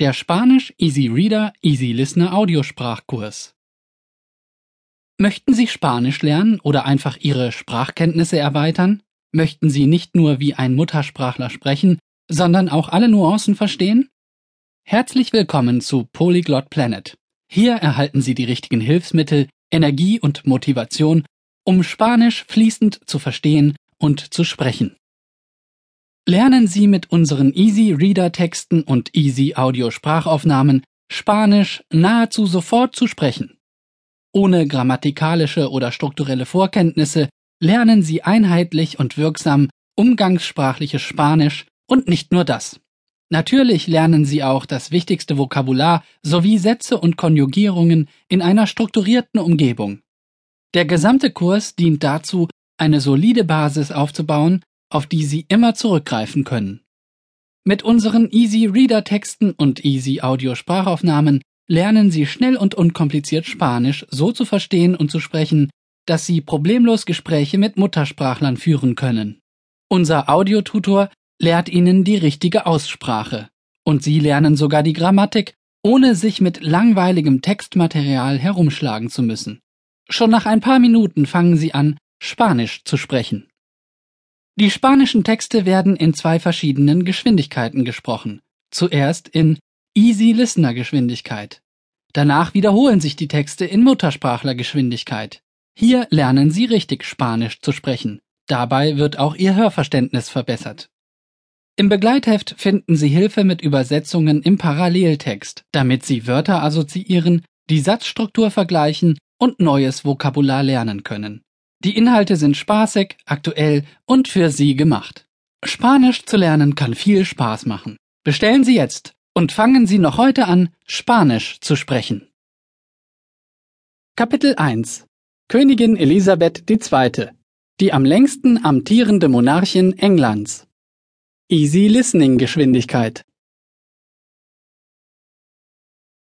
der Spanisch Easy Reader Easy Listener Audiosprachkurs. Möchten Sie Spanisch lernen oder einfach Ihre Sprachkenntnisse erweitern? Möchten Sie nicht nur wie ein Muttersprachler sprechen, sondern auch alle Nuancen verstehen? Herzlich willkommen zu Polyglot Planet. Hier erhalten Sie die richtigen Hilfsmittel, Energie und Motivation, um Spanisch fließend zu verstehen und zu sprechen. Lernen Sie mit unseren Easy Reader Texten und Easy Audio Sprachaufnahmen Spanisch nahezu sofort zu sprechen. Ohne grammatikalische oder strukturelle Vorkenntnisse lernen Sie einheitlich und wirksam umgangssprachliches Spanisch und nicht nur das. Natürlich lernen Sie auch das wichtigste Vokabular sowie Sätze und Konjugierungen in einer strukturierten Umgebung. Der gesamte Kurs dient dazu, eine solide Basis aufzubauen, auf die Sie immer zurückgreifen können. Mit unseren Easy Reader Texten und Easy Audio Sprachaufnahmen lernen Sie schnell und unkompliziert Spanisch so zu verstehen und zu sprechen, dass Sie problemlos Gespräche mit Muttersprachlern führen können. Unser Audiotutor lehrt Ihnen die richtige Aussprache und Sie lernen sogar die Grammatik, ohne sich mit langweiligem Textmaterial herumschlagen zu müssen. Schon nach ein paar Minuten fangen Sie an, Spanisch zu sprechen. Die spanischen Texte werden in zwei verschiedenen Geschwindigkeiten gesprochen. Zuerst in Easy Listener Geschwindigkeit. Danach wiederholen sich die Texte in Muttersprachlergeschwindigkeit. Hier lernen Sie richtig Spanisch zu sprechen. Dabei wird auch Ihr Hörverständnis verbessert. Im Begleitheft finden Sie Hilfe mit Übersetzungen im Paralleltext, damit Sie Wörter assoziieren, die Satzstruktur vergleichen und neues Vokabular lernen können. Die Inhalte sind spaßig, aktuell und für Sie gemacht. Spanisch zu lernen kann viel Spaß machen. Bestellen Sie jetzt und fangen Sie noch heute an, Spanisch zu sprechen. Kapitel 1 Königin Elisabeth II., die am längsten amtierende Monarchin Englands. Easy Listening Geschwindigkeit.